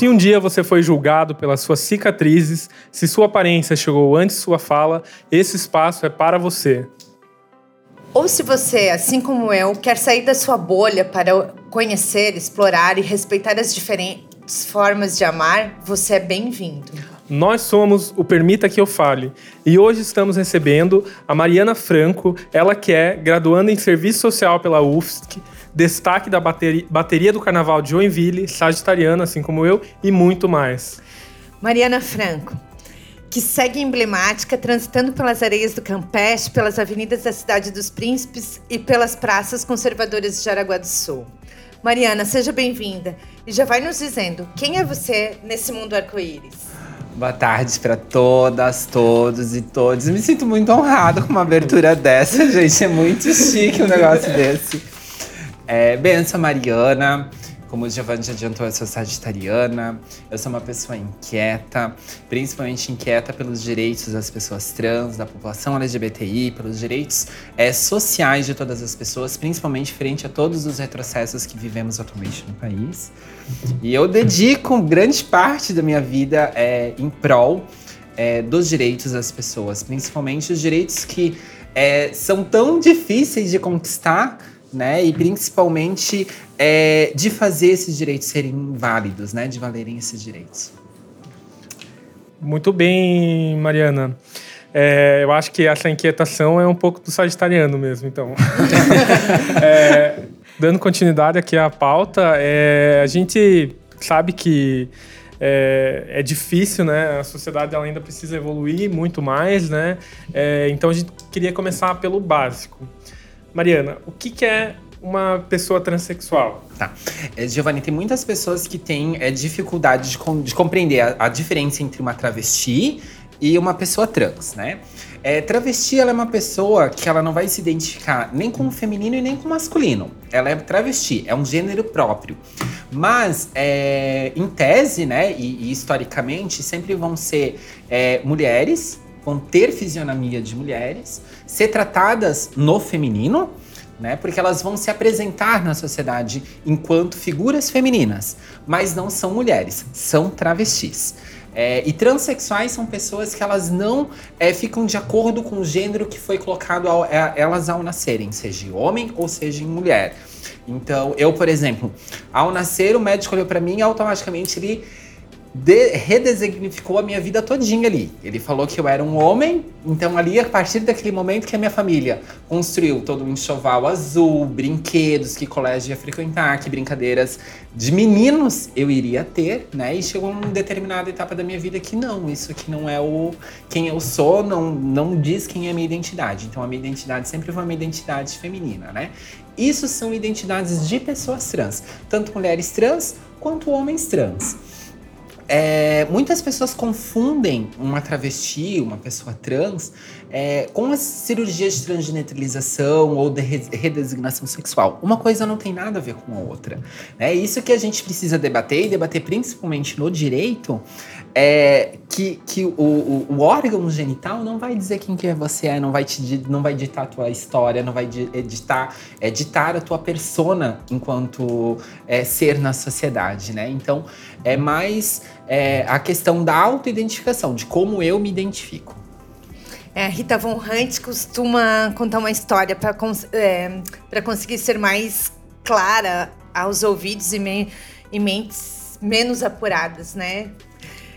Se um dia você foi julgado pelas suas cicatrizes, se sua aparência chegou antes sua fala, esse espaço é para você. Ou se você, assim como eu, quer sair da sua bolha para conhecer, explorar e respeitar as diferentes formas de amar, você é bem-vindo. Nós somos o Permita que eu fale e hoje estamos recebendo a Mariana Franco, ela que é graduanda em Serviço Social pela UFSC, destaque da bateria, bateria do Carnaval de Joinville, sagitariana, assim como eu, e muito mais. Mariana Franco, que segue emblemática, transitando pelas areias do Campeche, pelas avenidas da Cidade dos Príncipes e pelas praças conservadoras de Jaraguá do Sul. Mariana, seja bem-vinda e já vai nos dizendo quem é você nesse mundo arco-íris. Boa tarde para todas, todos e todos. Me sinto muito honrado com uma abertura dessa, gente. É muito chique um negócio desse. É, benção, Mariana. Como o Giovanni já adiantou, eu sou sagitariana, eu sou uma pessoa inquieta, principalmente inquieta pelos direitos das pessoas trans, da população LGBTI, pelos direitos é, sociais de todas as pessoas, principalmente frente a todos os retrocessos que vivemos atualmente no país. E eu dedico grande parte da minha vida é, em prol é, dos direitos das pessoas, principalmente os direitos que é, são tão difíceis de conquistar né? E principalmente é, de fazer esses direitos serem válidos, né? De valerem esses direitos. Muito bem, Mariana. É, eu acho que essa inquietação é um pouco do sagitariano mesmo, então. é, dando continuidade aqui à pauta, é, a gente sabe que é, é, difícil, né? A sociedade ainda precisa evoluir muito mais, né? É, então a gente queria começar pelo básico. Mariana, o que, que é uma pessoa transexual? Tá. É, Giovanni, tem muitas pessoas que têm é, dificuldade de, com, de compreender a, a, diferença entre uma travesti e uma pessoa trans, né? É, travesti ela é uma pessoa que ela não vai se identificar nem com o feminino e nem com o masculino. Ela é travesti, é um gênero próprio. Mas, é, em tese, né, e, e, historicamente, sempre vão ser é, mulheres vão ter fisionomia de mulheres, ser tratadas no feminino, né? Porque elas vão se apresentar na sociedade enquanto figuras femininas, mas não são mulheres, são travestis. É, e transexuais são pessoas que elas não é, ficam de acordo com o gênero que foi colocado a, a, é, elas ao nascerem, seja homem ou seja mulher. Então, eu, por exemplo, ao nascer, o médico olhou para mim e automaticamente ele de, redesignificou a minha vida todinha ali. Ele falou que eu era um homem, então ali, a partir daquele momento que a minha família construiu todo um enxoval azul, brinquedos, que colégio ia frequentar, que brincadeiras de meninos eu iria ter, né? E chegou uma determinada etapa da minha vida que não, isso aqui não é o quem eu sou, não, não diz quem é a minha identidade. Então a minha identidade sempre foi uma identidade feminina, né? Isso são identidades de pessoas trans, tanto mulheres trans quanto homens trans. É, muitas pessoas confundem uma travesti, uma pessoa trans, é, com as cirurgias de transgenetralização ou de redesignação sexual. Uma coisa não tem nada a ver com a outra. É isso que a gente precisa debater, e debater principalmente no direito, é que, que o, o, o, órgão genital não vai dizer quem que é você é, não vai, te, não vai ditar a tua história, não vai editar, é, ditar a tua persona enquanto é, ser na sociedade, né? Então, é mais é, a questão da autoidentificação, de como eu me identifico. É, Rita Von Hunt costuma contar uma história para é, conseguir ser mais clara aos ouvidos e, me, e mentes menos apuradas, né?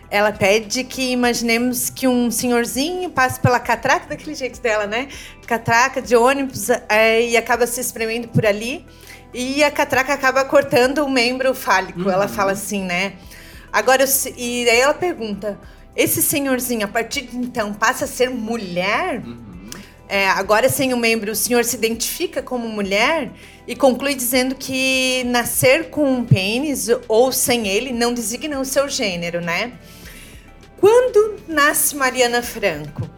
Ela pede que imaginemos que um senhorzinho passe pela catraca, daquele jeito dela, né? Catraca de ônibus é, e acaba se espremendo por ali. E a catraca acaba cortando o membro fálico. Uhum. Ela fala assim, né? Agora, eu, e aí ela pergunta: esse senhorzinho, a partir de então, passa a ser mulher? Uhum. É, agora, sem o membro, o senhor se identifica como mulher e conclui dizendo que nascer com um pênis ou sem ele não designa o seu gênero, né? Quando nasce Mariana Franco?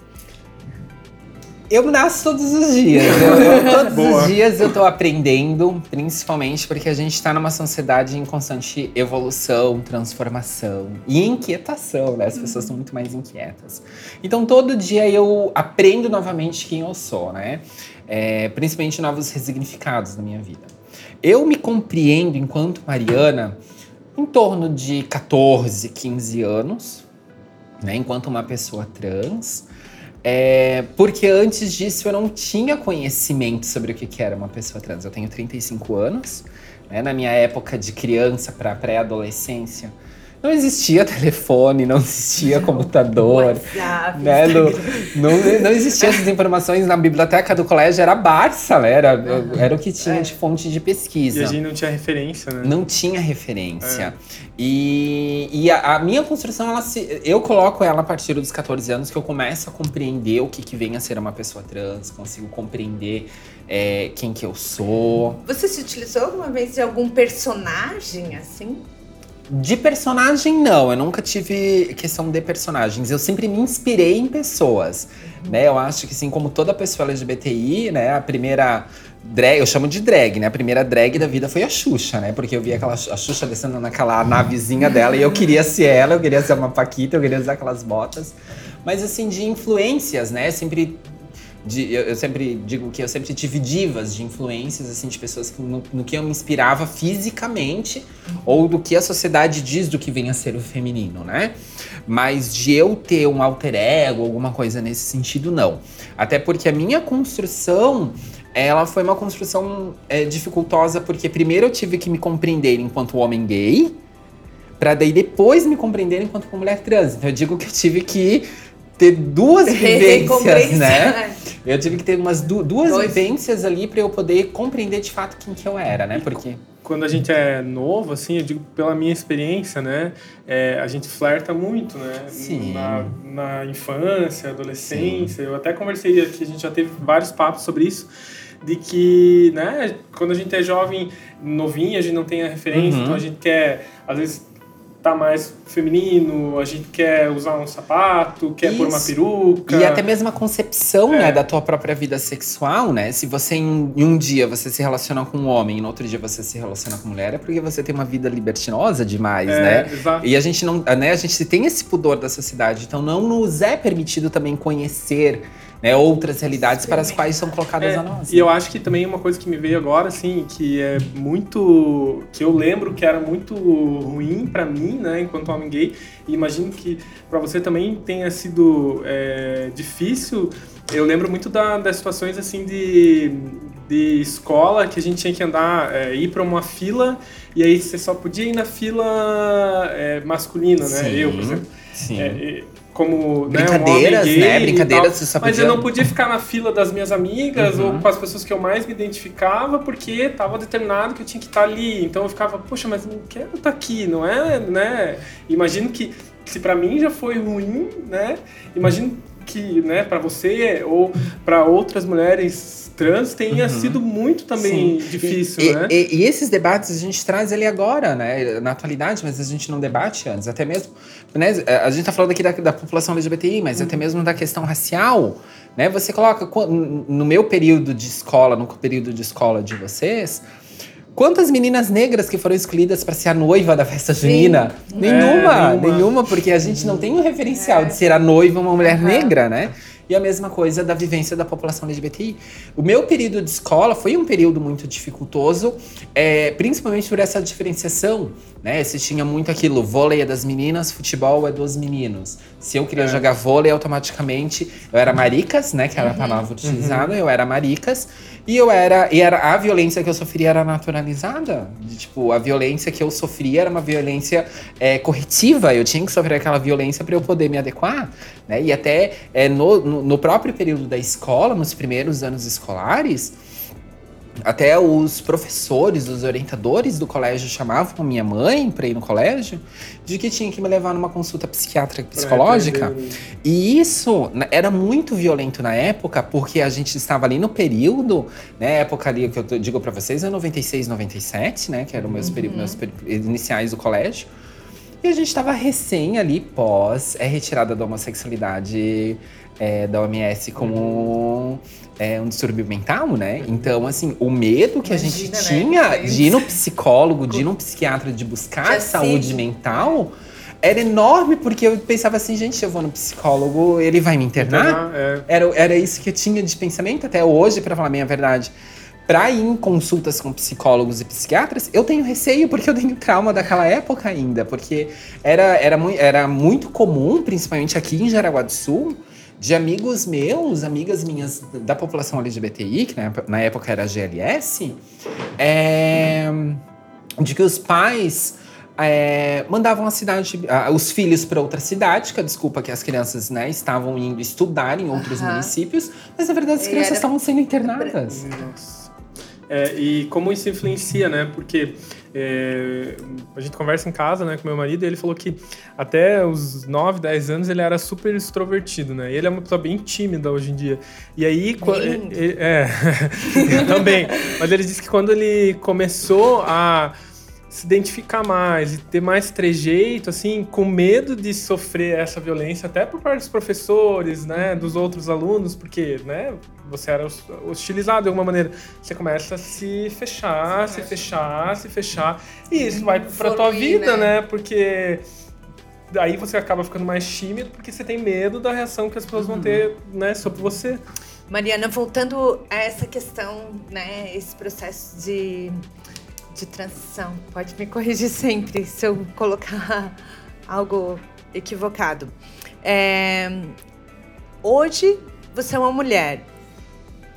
Eu nasço todos os dias. Eu, eu, todos os dias eu tô aprendendo, principalmente porque a gente tá numa sociedade em constante evolução, transformação e inquietação, né? As pessoas estão muito mais inquietas. Então todo dia eu aprendo novamente quem eu sou, né? É, principalmente novos resignificados na minha vida. Eu me compreendo enquanto Mariana em torno de 14, 15 anos, né, enquanto uma pessoa trans. É, porque antes disso eu não tinha conhecimento sobre o que, era uma pessoa trans. Eu tenho 35 anos, né, na minha época de criança para pré-adolescência não existia telefone, não existia computador. WhatsApp, né? não, não, não existiam essas informações na biblioteca do colégio, era Barça, né? Era, uhum. era o que tinha é. de fonte de pesquisa. E a gente não tinha referência, né? Não tinha referência. É. E, e a, a, minha construção, ela se, eu coloco ela a partir dos 14 anos, que eu começo a compreender o que, que vem a ser uma pessoa trans, consigo compreender é, quem que eu sou. Você se utilizou alguma vez de algum personagem assim? De personagem, não. Eu nunca tive questão de personagens. Eu sempre me inspirei em pessoas. Uhum. Né? Eu acho que, assim, como toda pessoa LGBTI, né? A primeira drag, eu chamo de drag, né? A primeira drag da vida foi a Xuxa, né? Porque eu vi aquela, a Xuxa descendo naquela navezinha dela e eu queria ser ela, eu queria ser uma Paquita, eu queria usar aquelas botas. Mas, assim, de influências, né? Sempre de, eu, eu, sempre digo que eu sempre tive divas de influências, assim, de pessoas que, no, no, que eu me inspirava fisicamente, uhum. ou do que a sociedade diz do que vem a ser o feminino, né? Mas de eu ter um alter ego, alguma coisa nesse sentido, não. Até porque a minha construção, ela foi uma construção é, dificultosa, porque primeiro eu tive que me compreender enquanto homem gay, para daí depois me compreender enquanto mulher trans. Então eu digo que eu tive que ter duas vivências, né? Eu tive que ter umas du duas Dois. vivências ali para eu poder compreender de fato quem que eu era, né? Porque quando a gente é novo, assim, eu digo pela minha experiência, né? É, a gente flerta muito, né? Sim. Na, na infância, adolescência. Sim. Eu até conversei aqui, a gente já teve vários papos sobre isso. De que, né, quando a gente é jovem, novinho, a gente não tem a referência, uhum. então a gente quer, às vezes, tá mais feminino, a gente quer usar um sapato, quer Isso. pôr uma peruca. E até mesmo a concepção, é. né, da tua própria vida sexual, né? Se você em, em, um dia você se relaciona com um homem e no outro dia você se relaciona com mulher, é porque você tem uma vida libertinosa demais, é, né? Exato. E a gente não, né, a gente tem esse pudor da sociedade, então não nos é permitido também conhecer né, outras realidades para as quais são colocadas é, a nós. E eu acho que também uma coisa que me veio agora, assim, que é muito. que eu lembro que era muito ruim para mim, né, enquanto homem gay, e imagino que para você também tenha sido é, difícil. Eu lembro muito da, das situações, assim, de, de escola que a gente tinha que andar, é, ir para uma fila e aí você só podia ir na fila é, masculina, né? Sim, eu, por exemplo. Sim. É, como brincadeiras, né, um né? Brincadeiras, você só Mas eu não podia ficar na fila das minhas amigas uhum. ou com as pessoas que eu mais me identificava porque estava determinado que eu tinha que estar ali. Então eu ficava, poxa, mas não quero estar aqui, não é, né? Imagino que se para mim já foi ruim, né? Imagino que, né, para você ou para outras mulheres trans tenha uhum. sido muito também Sim. difícil, e, né? E, e, esses debates a gente traz ali agora, né? Na atualidade, mas a gente não debate antes. Até mesmo, né? A gente tá falando aqui da, da população LGBTI, mas uhum. até mesmo da questão racial, né? Você coloca, no meu período de escola, no período de escola de vocês... Quantas meninas negras que foram escolhidas para ser a noiva da festa junina? Nenhuma, é, nenhuma, nenhuma, porque a gente não tem um referencial é. de ser a noiva uma mulher uhum. negra, né? E a mesma coisa da vivência da população LGBTI. O meu período de escola foi um período muito dificultoso, é, principalmente por essa diferenciação. Né? Se tinha muito aquilo, vôlei é das meninas, futebol é dos meninos. Se eu queria é. jogar vôlei, automaticamente eu era maricas, né? Que era a uhum. palavra utilizada, uhum. eu era maricas. E eu era. E era a violência que eu sofria era naturalizada. De, tipo, a violência que eu sofria era uma violência é, corretiva. Eu tinha que sofrer aquela violência para eu poder me adequar. Né? E até é, no, no, no próprio período da escola, nos primeiros anos escolares, até os professores, os orientadores do colégio chamavam minha mãe para ir no colégio de que tinha que me levar numa consulta psiquiátrica psicológica. E isso né, era muito violento na época, porque a gente estava ali no período, né, época ali que eu digo para vocês é 96, 97, né, que eram meus, uhum. meus iniciais do colégio. E a gente estava recém ali pós é retirada da homossexualidade é, da OMS como é, um distúrbio mental, né? Então, assim, o medo que Imagina, a gente né? tinha de ir no psicólogo, de ir no psiquiatra, de buscar saúde mental era enorme, porque eu pensava assim, gente, eu vou no psicólogo, ele vai me internar? é. era, era isso que eu tinha de pensamento até hoje, para falar a minha verdade. Pra ir em consultas com psicólogos e psiquiatras, eu tenho receio porque eu tenho trauma daquela época ainda. Porque era, era, mu era muito comum, principalmente aqui em Jaraguá do Sul, de amigos meus, amigas minhas da população LGBTI, que na, na época era GLS, é, de que os pais é, mandavam a cidade, os filhos para outra cidade, que a desculpa que as crianças né, estavam indo estudar em outros uhum. municípios, mas na verdade as crianças era... estavam sendo internadas. Nossa. É, e como isso influencia, né? Porque é, a gente conversa em casa, né, com meu marido, e ele falou que até os 9, 10 anos ele era super extrovertido, né? E ele é uma pessoa bem tímida hoje em dia. E aí, é, é também. Mas ele disse que quando ele começou a se identificar mais e ter mais trejeito, assim, com medo de sofrer essa violência, até por parte dos professores, né, dos outros alunos, porque, né, você era hostilizado de alguma maneira. Você começa a se fechar, se fechar, se fechar, e isso vai pra tua vida, né? né, porque aí você acaba ficando mais tímido porque você tem medo da reação que as pessoas uhum. vão ter, né, sobre você. Mariana, voltando a essa questão, né, esse processo de de transição. Pode me corrigir sempre se eu colocar algo equivocado. É, hoje você é uma mulher.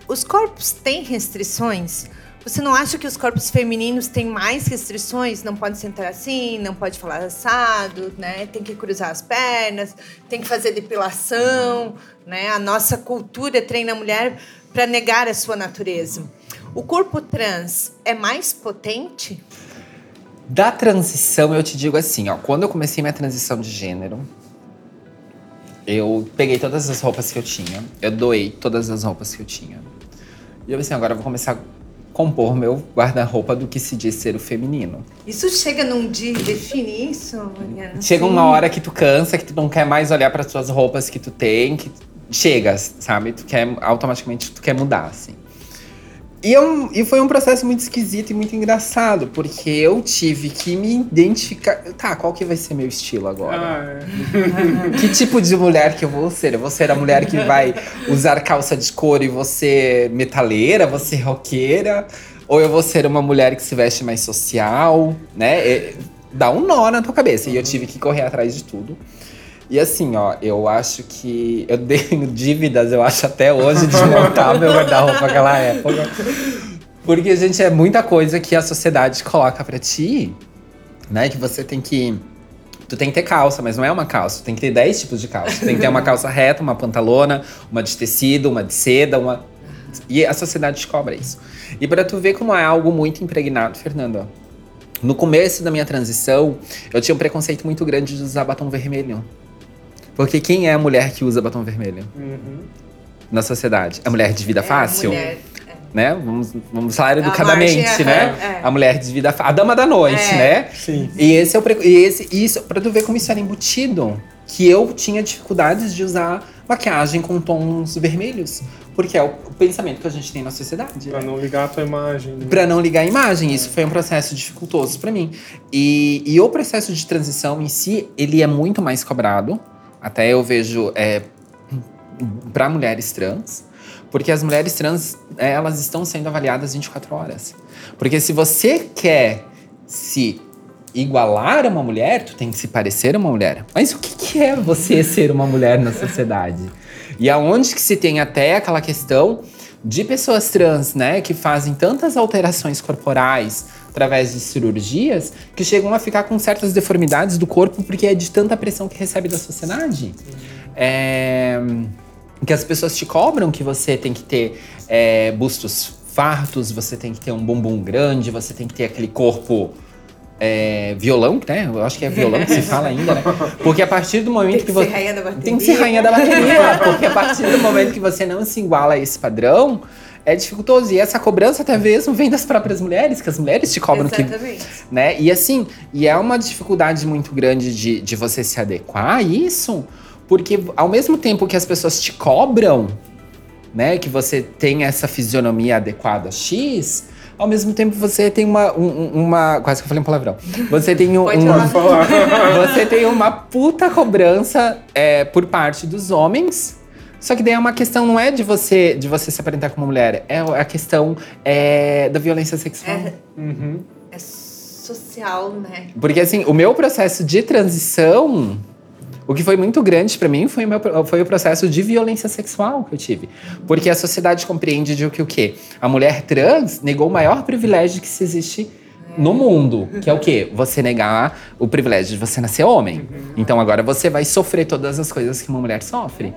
Os corpos têm restrições? Você não acha que os corpos femininos têm mais restrições? Não pode sentar assim, não pode falar assado, né? Tem que cruzar as pernas, tem que fazer depilação, né? A nossa cultura treina a mulher para negar a sua natureza. O corpo trans é mais potente? Da transição, eu te digo assim, ó. Quando eu comecei minha transição de gênero, eu peguei todas as roupas que eu tinha. Eu doei todas as roupas que eu tinha. E eu assim, agora eu vou começar a compor meu guarda-roupa do que se diz ser o feminino. Isso chega num dia e define isso, Mariana? Chega Sim. uma hora que tu cansa, que tu não quer mais olhar para as tuas roupas que tu tem, que chega, sabe? Tu quer automaticamente tu quer mudar, assim. E, é e foi um processo muito esquisito e muito engraçado, porque eu tive que me identificar. Tá, qual que vai ser meu estilo agora? Ah, é. que tipo de mulher que eu vou ser? Eu vou ser a mulher que vai usar calça de couro e você metaleira, você roqueira? Ou eu vou ser uma mulher que se veste mais social, né? E, dá um nó na tua cabeça. E eu tive que correr atrás de tudo. E assim, ó, eu acho que eu tenho dívidas, eu acho até hoje, de montar meu guarda-roupa naquela época. Porque, gente, é muita coisa que a sociedade coloca para ti, né? Que você tem que. Tu tem que ter calça, mas não é uma calça. Tu tem que ter 10 tipos de calça. Tu tem que ter uma calça reta, uma pantalona, uma de tecido, uma de seda, uma. E a sociedade te cobra isso. E para tu ver como é algo muito impregnado, Fernando, no começo da minha transição, eu tinha um preconceito muito grande de usar batom vermelho. Porque quem é a mulher que usa batom vermelho? Uhum. Na sociedade? A mulher de vida é, fácil? Mulher, é. Né? Vamos, vamos falar educadamente, margem, né? É. A mulher de vida fácil. A dama da noite, é. né? Sim. E esse é o pre... e esse isso para tu ver como isso era embutido, que eu tinha dificuldades de usar maquiagem com tons vermelhos, porque é o, pensamento que a gente tem na sociedade. Pra né? não ligar a tua imagem. Né? Pra não ligar a imagem. Isso foi um processo dificultoso para mim. E, e o processo de transição em si, ele é muito mais cobrado. Até eu vejo é, para mulheres trans, porque as mulheres trans é, elas estão sendo avaliadas 24 horas. Porque se você quer se igualar a uma mulher, tu tem que se parecer uma mulher. Mas o que, que é você ser uma mulher na sociedade? E aonde que se tem até aquela questão de pessoas trans, né, que fazem tantas alterações corporais, através de cirurgias que chegam a ficar com certas deformidades do corpo porque é de tanta pressão que recebe da sociedade. É, que as pessoas te cobram que você tem que ter é, bustos fartos, você tem que ter um bumbum grande, você tem que ter aquele corpo é, violão, né? Eu acho que é violão que se fala ainda, né? Porque a partir do momento tem que, que você. Tem que ser rainha da bateria. porque a partir do momento que você não se iguala a esse padrão, é dificultoso. E essa cobrança até mesmo vem das próprias mulheres, que as mulheres te cobram Exatamente. que. Né? E assim, e é uma dificuldade muito grande de, de você se adequar a isso, porque ao mesmo tempo que as pessoas te cobram, né, que você tem essa fisionomia adequada X, ao mesmo tempo você tem uma. Um, uma quase que eu falei um palavrão. Você tem um, uma. você tem uma puta cobrança é, por parte dos homens Só que daí é uma questão, não é de você de você se aparentar como mulher, é a questão é, da violência sexual. É, Uhum. é social, né? Porque assim, o meu processo de transição, o que foi muito grande pra mim foi o, meu, foi o processo de violência sexual que eu tive. Porque a sociedade compreende de que o quê? A mulher trans negou o maior privilégio que se existe no mundo, que é o quê? Você negar o privilégio de você nascer homem. Então agora você vai sofrer todas as coisas que uma mulher sofre.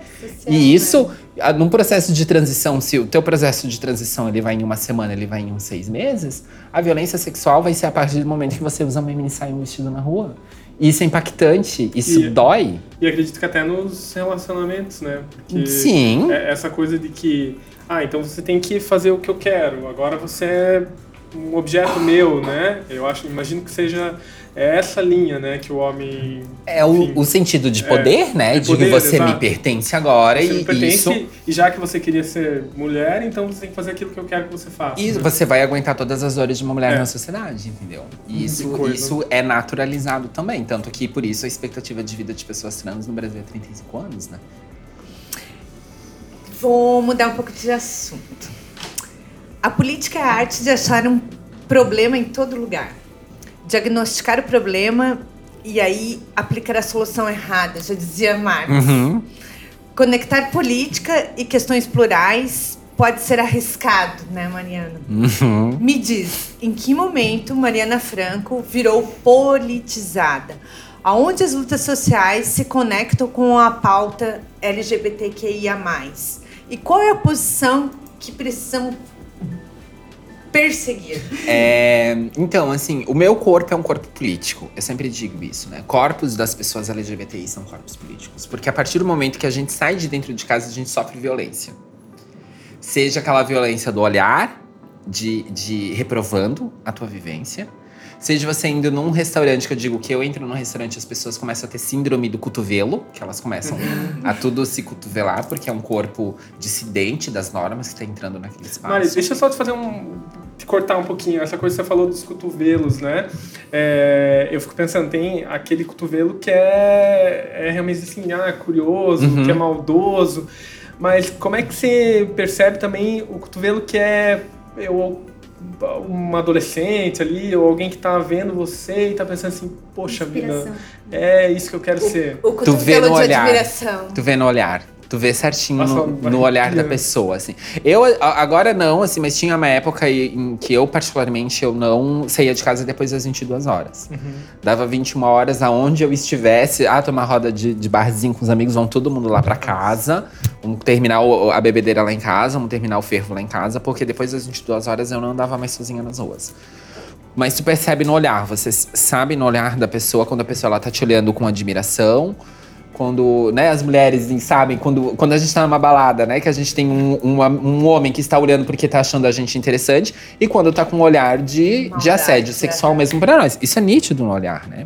E isso, num processo de transição, se o teu processo de transição ele vai em uma semana, ele vai em uns seis meses, a violência sexual vai ser a partir do momento que você usa uma mini saia e um vestido na rua. Isso é impactante, isso E- dói. E acredito que até nos relacionamentos, né? Porque Sim. é essa coisa de que, ah, então você tem que fazer o que eu quero, agora você é um objeto meu, né? Eu acho, imagino que seja essa linha, né, que o homem É o, Enfim. o sentido de poder, né? de De, poder, que você me exato. pertence agora você e pertence, isso. e já que você queria ser mulher, então você tem que fazer aquilo que eu quero que você faça. E né? você vai aguentar todas as dores de uma mulher É. na sociedade, entendeu? E isso, isso é naturalizado também. Tanto que, por isso, a expectativa de vida de pessoas trans no Brasil é 35 anos, né? Vou mudar um pouco de assunto. A política é a arte de achar um problema em todo lugar. Diagnosticar o problema e aí aplicar a solução errada, já dizia Marx. Uhum. Conectar política e questões plurais pode ser arriscado, né, Mariana? Uhum. Me diz, em que momento Mariana Franco virou politizada? Aonde as lutas sociais se conectam com a pauta LGBTQIA+. E qual é a posição que precisamos perseguir? É, então, assim, o meu corpo é um corpo político. Eu sempre digo isso, né? Corpos das pessoas LGBTI são corpos políticos. Porque a partir do momento que a gente sai de dentro de casa, a gente sofre violência. Seja aquela violência do olhar, de, de reprovando a tua vivência. Seja você indo num restaurante, que eu digo que eu entro num restaurante as pessoas começam a ter síndrome do cotovelo, que elas começam a tudo se cotovelar, porque é um corpo dissidente das normas que está entrando naquele espaço. Mari, deixa eu só te fazer um. te cortar um pouquinho. Essa coisa que você falou dos cotovelos, né? É, eu fico pensando, tem aquele cotovelo que é, é realmente assim, ah, curioso, Uhum. que é maldoso. Mas como é que você percebe também o cotovelo que é eu, uma adolescente ali, ou alguém que tá vendo você e tá pensando assim, poxa vida, é isso que eu quero ser. O Tu vê no de olhar. admiração. Tu vê no olhar. Tu vê certinho no, no olhar da pessoa, assim. Eu, agora não, assim, mas tinha uma época em que eu, particularmente, eu não saía de casa depois das 22 horas. Dava 21 horas aonde eu estivesse. Ah, tomar roda de, de barzinho com os amigos, vão todo mundo lá pra casa. Vamos terminar a bebedeira lá em casa, vamos terminar o fervo lá em casa, porque depois das 22 horas eu não andava mais sozinha nas ruas. Mas tu percebe no olhar, você sabe no olhar da pessoa quando a pessoa ela tá te olhando com admiração. Quando, né, as mulheres sabem, quando, quando a gente tá numa balada, né, que a gente tem um, uma- um homem que está olhando porque tá achando a gente interessante, e quando tá com um olhar de, de assédio sexual é. mesmo pra nós. Isso é nítido no olhar, né?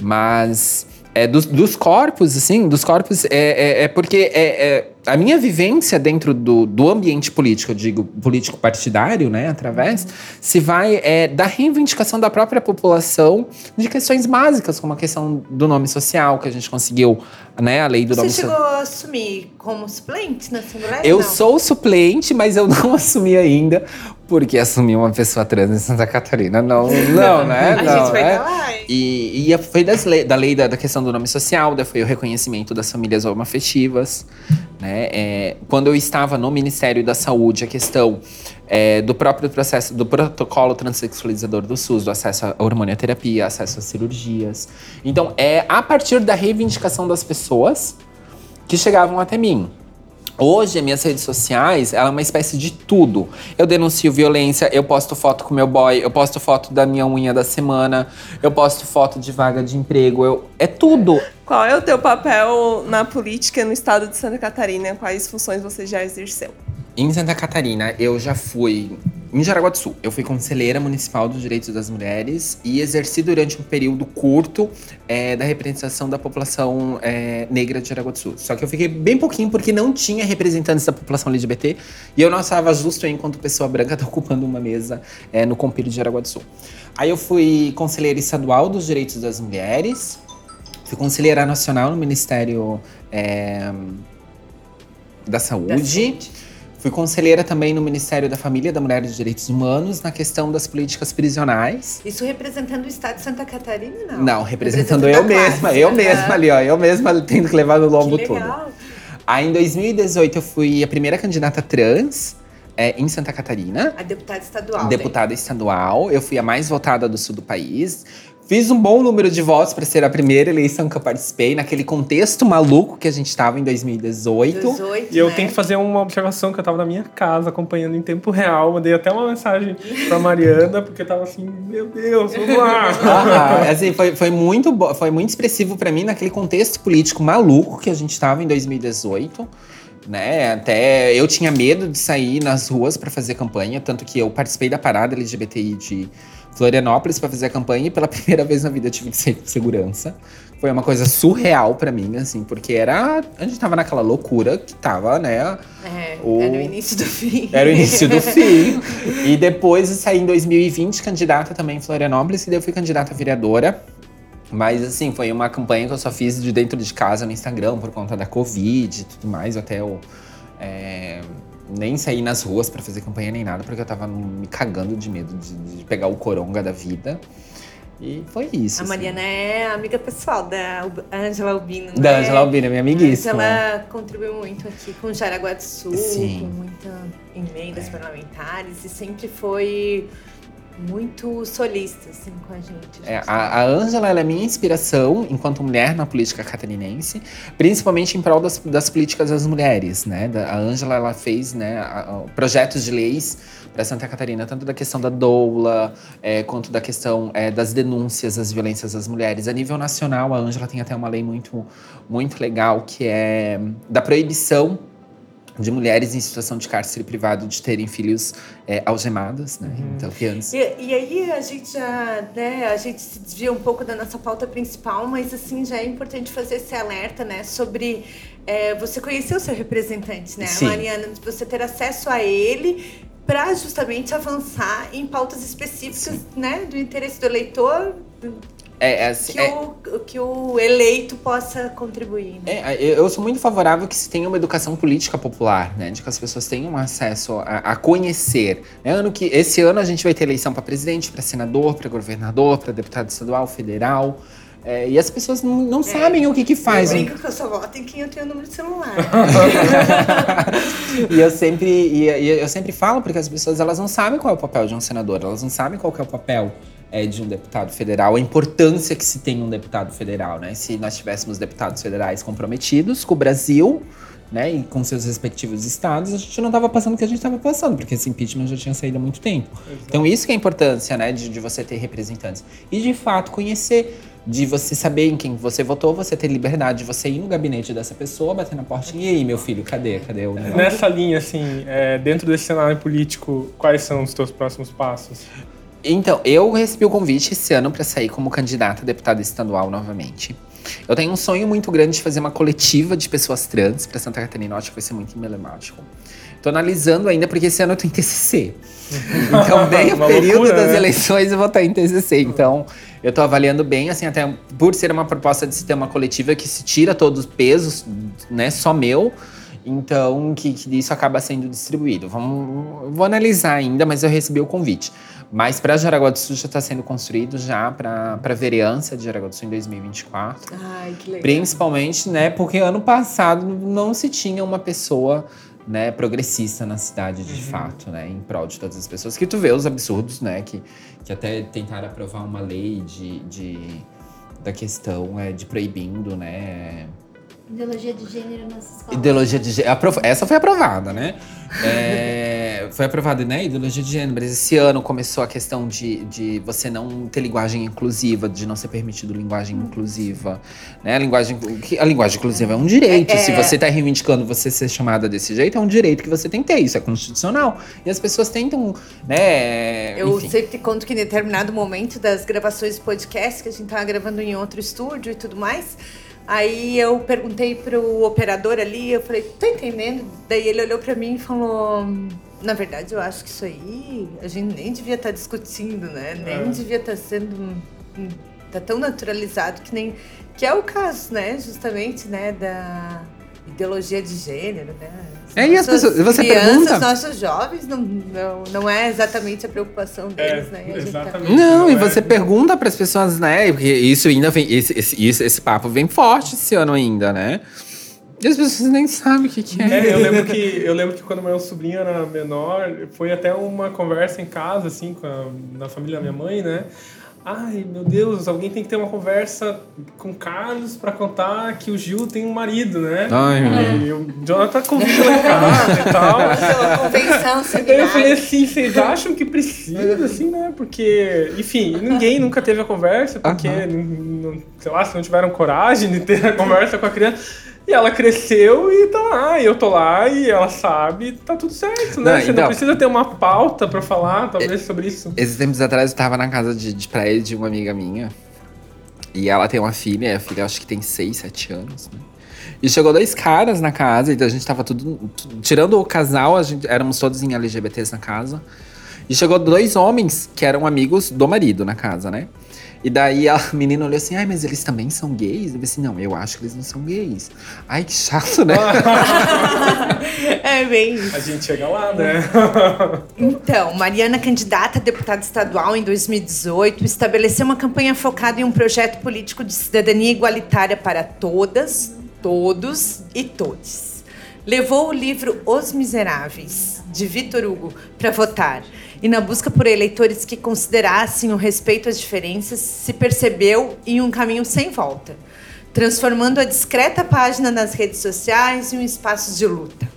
Mas é, dos, dos corpos, assim, dos corpos, é, é, é porque é, é, a minha vivência dentro do, do ambiente político, eu digo político partidário, né, através, se vai é, da reivindicação da própria população de questões básicas, como a questão do nome social, que a gente conseguiu, né, a lei do Você nome chegou social. a assumir como suplente na Assembleia? Eu Não. sou suplente, mas eu não assumi ainda, porque assumir uma pessoa trans em Santa Catarina, não, não, né? A não, gente vai né? lá. E, e foi das lei, da lei da, da questão do nome social, daí foi o reconhecimento das famílias homoafetivas. Né? É, quando eu estava no Ministério da Saúde, a questão é, do próprio processo, do protocolo transexualizador do SUS, do acesso à hormonioterapia, acesso às cirurgias. Então, é a partir da reivindicação das pessoas que chegavam até mim. Hoje, as minhas redes sociais, ela é uma espécie de tudo. Eu denuncio violência, eu posto foto com meu boy, eu posto foto da minha unha da semana, eu posto foto de vaga de emprego, eu, é tudo. Qual é o teu papel na política no estado de Santa Catarina? Quais funções você já exerceu? Em Santa Catarina, eu já fui. Em Jaraguá do Sul, eu fui conselheira municipal dos direitos das mulheres e exerci durante um período curto é, da representação da população é, negra de Jaraguá do Sul. Só que eu fiquei bem pouquinho porque não tinha representantes da população LGBT e eu não estava justo enquanto pessoa branca tá ocupando uma mesa é, no Compiro de Jaraguá do Sul. Aí eu fui conselheira estadual dos direitos das mulheres, fui conselheira nacional no Ministério. da Saúde. Da saúde. Fui conselheira também no Ministério da Família, da Mulher e dos Direitos Humanos, na questão das políticas prisionais. Isso representando o estado de Santa Catarina, não? Não, representando eu a classe. mesma, eu mesma ali, ó. Eu mesma tendo que levar no lombo Que todo. legal. Aí em 2018 eu fui a primeira candidata trans é, em Santa Catarina. A deputada estadual. deputada estadual. Eu fui a mais votada do sul do país. Fiz um bom número de votos para ser a primeira eleição que eu participei, naquele contexto maluco que a gente estava em 2018. 18, E eu né? tenho que fazer uma observação que eu tava na minha casa, acompanhando em tempo real. Mandei até uma mensagem pra Mariana, porque eu tava assim, meu Deus, vamos lá. Ah, assim, foi, foi, muito, foi muito expressivo para mim naquele contexto político maluco que a gente estava em 2018. Né? Até eu tinha medo de sair nas ruas para fazer campanha, tanto que eu participei da parada LGBTI de Florianópolis para fazer a campanha e pela primeira vez na vida eu tive que sair com segurança. Foi uma coisa surreal para mim, assim, porque era. A gente tava naquela loucura que tava, né? É, O- Era o início do fim. Era o início do fim. E depois eu saí em 2020 candidata também em Florianópolis, e daí eu fui candidata a vereadora. Mas assim, foi uma campanha que eu só fiz de dentro de casa no Instagram por conta da Covid e tudo mais. Até eu é, nem saí nas ruas pra fazer campanha nem nada, porque eu tava me cagando de medo de, de pegar o coronga da vida. E foi isso. A assim. Mariana é amiga pessoal da Angela Albino. Da né? Angela Albina, minha amiguíssima. Ela contribuiu muito aqui com Jaraguá do Sul, Sim. com muitas emendas É. parlamentares e sempre foi muito solista assim com a gente. É, a, a Ângela ela é minha inspiração enquanto mulher na política catarinense, principalmente em prol das, das políticas das mulheres, né? A Ângela ela fez né, a- a- projetos de leis para Santa Catarina, tanto da questão da doula, é, quanto da questão é, das denúncias das violências às mulheres. A nível nacional, a Ângela tem até uma lei muito, muito legal que é da proibição de mulheres em situação de cárcere privado de terem filhos é, algemados, né? Então, que antes E, e aí a gente já, né, a gente se desvia um pouco da nossa pauta principal, mas assim já é importante fazer esse alerta, né, sobre é, você conhecer o seu representante, né, Sim. Mariana, você ter acesso a ele para justamente avançar em pautas específicas, né, do interesse do eleitor, é, é assim, que, é- o, que o eleito possa contribuir. Né? É, eu sou muito favorável que se tenha uma educação política popular, né? De que as pessoas tenham acesso a, a conhecer. Né? Ano que, esse ano a gente vai ter eleição para presidente, para senador, para governador, para deputado estadual, federal. É, e as pessoas não, não sabem o que que faz. Eu brinco que eu só voto em quem eu tenho o número de celular. e eu sempre, e, e eu sempre falo porque as pessoas elas não sabem qual é o papel de um senador, elas não sabem qual é o papel é, de um deputado federal, a importância que se tem um deputado federal, né? Se nós tivéssemos deputados federais comprometidos com o Brasil, né, e com seus respectivos estados, a gente não estava passando o que a gente estava passando, porque esse impeachment já tinha saído há muito tempo. Então isso que é a importância, né, de, de você ter representantes e de fato conhecer de você saber em quem você votou, você ter liberdade de você ir no gabinete dessa pessoa, bater na porta e aí, meu filho, cadê? Cadê o negócio? Nessa linha, assim, é, dentro desse cenário político, quais são os teus próximos passos? Então, eu recebi o convite esse ano para sair como candidata a deputada estadual novamente. Eu tenho um sonho muito grande de fazer uma coletiva de pessoas trans para Santa Catarina. Eu acho que vai ser muito emblemático. Tô analisando ainda, porque esse ano eu tô em TCC. Então, bem o período loucura, das né? eleições eu vou estar em TCC. Então, eu tô avaliando bem, assim, até por ser uma proposta de se ter uma coletiva que se tira todos os pesos, né, só meu. Então, que, que isso acaba sendo distribuído. Vamos, vou analisar ainda, mas eu recebi o convite. Mas para Jaraguá do Sul já está sendo construído já para vereança de Jaraguá do Sul em 2024. Ai, que legal. Principalmente, né, porque ano passado não se tinha uma pessoa né, progressista na cidade de fato, né, em prol de todas as pessoas. Que tu vê os absurdos, né, que, que até tentaram aprovar uma lei de, de da questão é, de proibindo, né, Ideologia de gênero nas escolas. Ideologia de gênero. aprov- Essa foi aprovada, né? É, foi aprovada, né? Ideologia de gênero. Mas esse ano começou a questão de, de você não ter linguagem inclusiva, de não ser permitido linguagem inclusiva. Né? A, linguagem, a linguagem inclusiva é um direito. É- Se você está reivindicando você ser chamada desse jeito, é um direito que você tem que ter. Isso é constitucional. E as pessoas tentam, né? Eu enfim. sempre conto que em determinado momento das gravações de podcast, que a gente tava gravando em outro estúdio e tudo mais, aí eu perguntei pro operador ali, eu falei, tá entendendo? Daí ele olhou pra mim e falou, na verdade eu acho que isso aí a gente nem devia estar discutindo, né? Nem É. devia estar sendo... hum, Tá tão naturalizado que nem... Que é o caso, né? Justamente, né? Da ideologia de gênero, né? É, e as pessoas- você crianças, pergunta? nossos jovens, não, não, não é exatamente a preocupação deles, né? E a gente tá- exatamente. Não, e é- você pergunta pras pessoas, né? Porque isso ainda vem. Esse, esse, isso- esse papo vem forte esse ano ainda, né? E as pessoas nem sabem o que, que é. É, eu lembro que eu lembro que quando meu sobrinho era menor, foi até uma conversa em casa, assim, com a, na família da minha mãe, né? Ai, meu Deus, alguém tem que ter uma conversa com o Carlos pra contar que o Gil tem um marido, né? Ai, meu E o Jonathan convive lá em casa e tal. Convenção, eu falei assim, vocês acham que precisa, assim, né? Porque, enfim, ninguém nunca teve a conversa, porque, Aham. não- não- sei lá, se não tiveram coragem de ter a conversa com a criança. E ela cresceu e tá lá, e eu tô lá, e ela sabe, tá tudo certo, né? Não, Você então- não precisa ter uma pauta pra falar, talvez, sobre isso. Esses tempos atrás eu tava na casa de, de praia de uma amiga minha. E ela tem uma filha, e a filha acho que tem 6, 7 anos, né? E chegou dois caras na casa, e a gente tava tudo. tu- Tirando o casal, a gente, éramos todos em LGBTs na casa. E chegou dois homens que eram amigos do marido na casa, né? E daí a menina olhou assim, ai, mas eles também são gays? Eu falei assim, não, eu acho que eles não são gays. Ai, que chato, né? É bem isso. A gente chega lá, né? Então, Mariana, candidata a deputada estadual em 2018, estabeleceu uma campanha focada em um projeto político de cidadania igualitária para todas, todos e todes. Levou o livro Os Miseráveis, de Vitor Hugo, para votar. E na busca por eleitores que considerassem o respeito às diferenças, se percebeu em um caminho sem volta, transformando a discreta página nas redes sociais em um espaço de luta.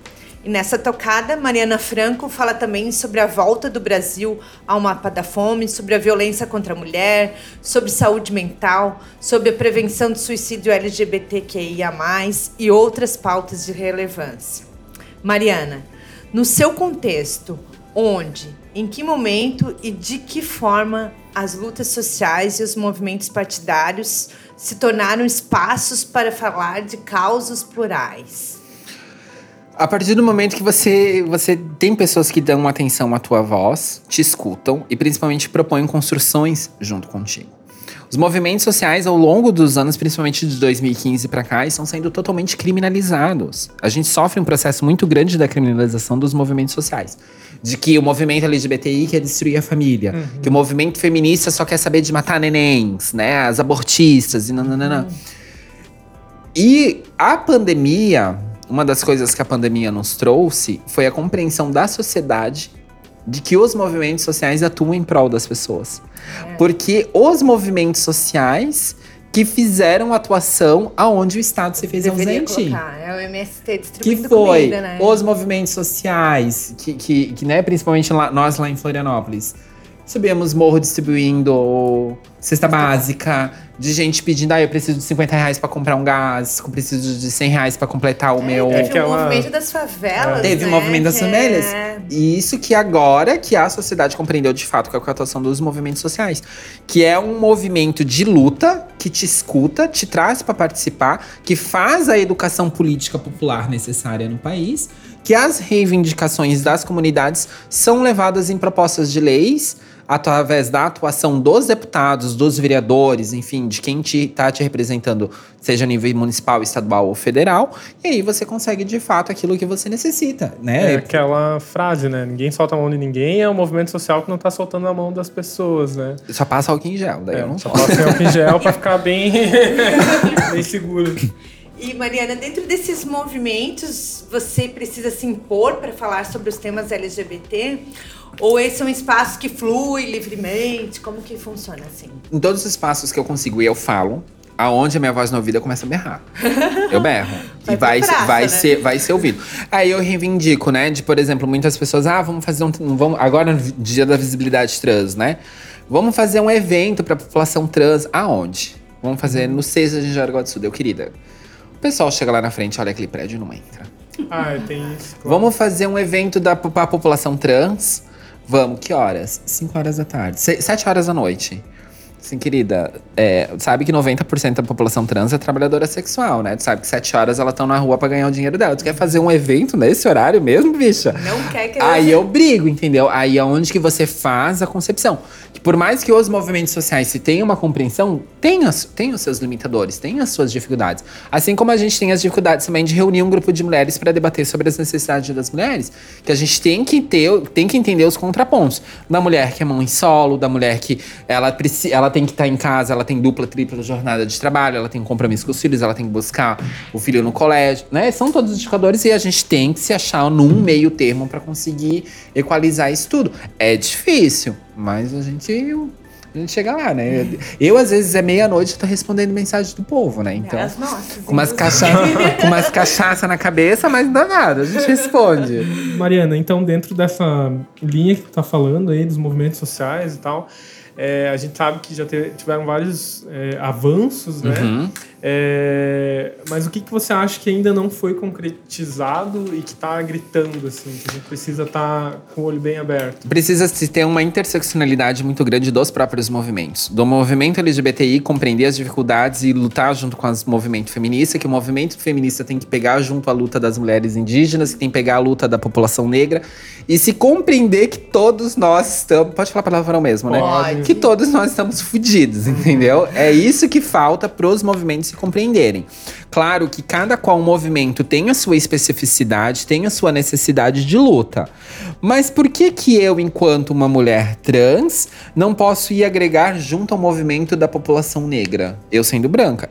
E nessa tocada, Mariana Franco fala também sobre a volta do Brasil ao mapa da fome, sobre a violência contra a mulher, sobre saúde mental, sobre a prevenção do suicídio LGBTQIA+, e outras pautas de relevância. Mariana, no seu contexto, onde, em que momento e de que forma as lutas sociais e os movimentos partidários se tornaram espaços para falar de causas plurais? A partir do momento que você, você tem pessoas que dão atenção à tua voz, te escutam e principalmente propõem construções junto contigo. Os movimentos sociais ao longo dos anos, principalmente de 2015 para cá, estão sendo totalmente criminalizados. A gente sofre um processo muito grande da criminalização dos movimentos sociais. De que o movimento LGBTI quer destruir a família, que o movimento feminista só quer saber de matar nenéns, né? As abortistas e nananana. E a pandemia, uma das coisas que a pandemia nos trouxe foi a compreensão da sociedade de que os movimentos sociais atuam em prol das pessoas. Porque os movimentos sociais que fizeram atuação aonde o Estado se fez Deveria ausente. colocar. É o MST Que distribuindo foi comida, né? os movimentos sociais, que, que, que né, principalmente lá- nós lá em Florianópolis, subíamos morro distribuindo cesta básica, de gente pedindo, ah, eu preciso de 50 reais pra comprar um gás, eu preciso de 100 reais pra completar o meu... Teve o movimento das favelas, Teve o né? movimento das que famílias. é- E isso que agora que a sociedade compreendeu de fato com a atuação dos movimentos sociais. Que é um movimento de luta que te escuta, te traz para participar, que faz a educação política popular necessária no país, que as reivindicações das comunidades são levadas em propostas de leis através da atuação dos deputados, dos vereadores, enfim, de quem te, tá te representando, seja a nível municipal, estadual ou federal, e aí você consegue de fato aquilo que você necessita, né? É aquela frase, né? Ninguém solta a mão de ninguém, é um movimento social que não tá soltando a mão das pessoas, né? Só passa álcool em gel, daí eu não só posso. passa álcool em gel pra ficar bem, bem seguro. E Mariana, dentro desses movimentos, você precisa se impor para falar sobre os temas LGBT? Ou esse é um espaço que flui livremente? Como que funciona assim? Em todos os espaços que eu consigo e eu falo, aonde a minha voz não ouvida começa a berrar. Eu berro. Vai e vai, pra praça, vai, né? ser, vai ser ouvido. Aí eu reivindico, né? De, por exemplo, muitas pessoas, ah, vamos fazer um. Vamos, agora, no dia da visibilidade trans, né? Vamos fazer um evento pra população trans. Aonde? Vamos fazer no CESA de Jaraguá do Sul. Eu, querida. O pessoal chega lá na frente, olha aquele prédio e não entra. Ah, tem isso. claro. Vamos fazer um evento da, pra população trans? Vamos, que horas? 5 horas da tarde. 7 horas da noite. Assim, querida, é, sabe que 90% da população trans é trabalhadora sexual, né? Tu sabe que 7 horas elas estão na rua pra ganhar o dinheiro dela. Tu quer fazer um evento nesse horário mesmo, bicha? Não quer que Aí eu brigo, entendeu? Aí é onde que você faz a concepção. Que por mais que os movimentos sociais se tenham uma compreensão, tem, as, tem os seus limitadores, tem as suas dificuldades. Assim como a gente tem as dificuldades também de reunir um grupo de mulheres para debater sobre as necessidades das mulheres, que a gente tem que ter, tem que entender os contrapontos. Da mulher que é mãe solo, da mulher que ela, preci- ela tem que estar em casa, ela tem dupla, tripla jornada de trabalho, ela tem compromisso com os filhos, ela tem que buscar o filho no colégio, né? São todos os indicadores e a gente tem que se achar num meio termo para conseguir equalizar isso tudo. É difícil, mas a gente a gente chega lá, né? Eu, às vezes, é meia-noite e tô respondendo mensagem do povo, né? Então, As nossas. com umas, cachaça, com umas cachaça na cabeça, mas não dá nada, a gente responde. Mariana, então dentro dessa linha que tu tá falando aí dos movimentos sociais e tal, é, a gente sabe que já te- tiveram vários é, avanços, né? Uhum. É, mas o que, que você acha que ainda não foi concretizado e que tá gritando, assim, que a gente precisa estar com o olho bem aberto? Precisa se ter uma interseccionalidade muito grande dos próprios movimentos. Do movimento LGBTI compreender as dificuldades e lutar junto com o movimento feminista, que o movimento feminista tem que pegar junto a luta das mulheres indígenas, que tem que pegar a luta da população negra e se compreender que todos nós estamos. Pode falar palavrão mesmo, né? Pode. Que todos nós estamos fodidos, entendeu? É isso que falta para os movimentos se compreenderem. Claro que cada qual movimento tem a sua especificidade, tem a sua necessidade de luta. Mas por que que eu, enquanto uma mulher trans, não posso ir agregar junto ao movimento da população negra? Eu sendo branca.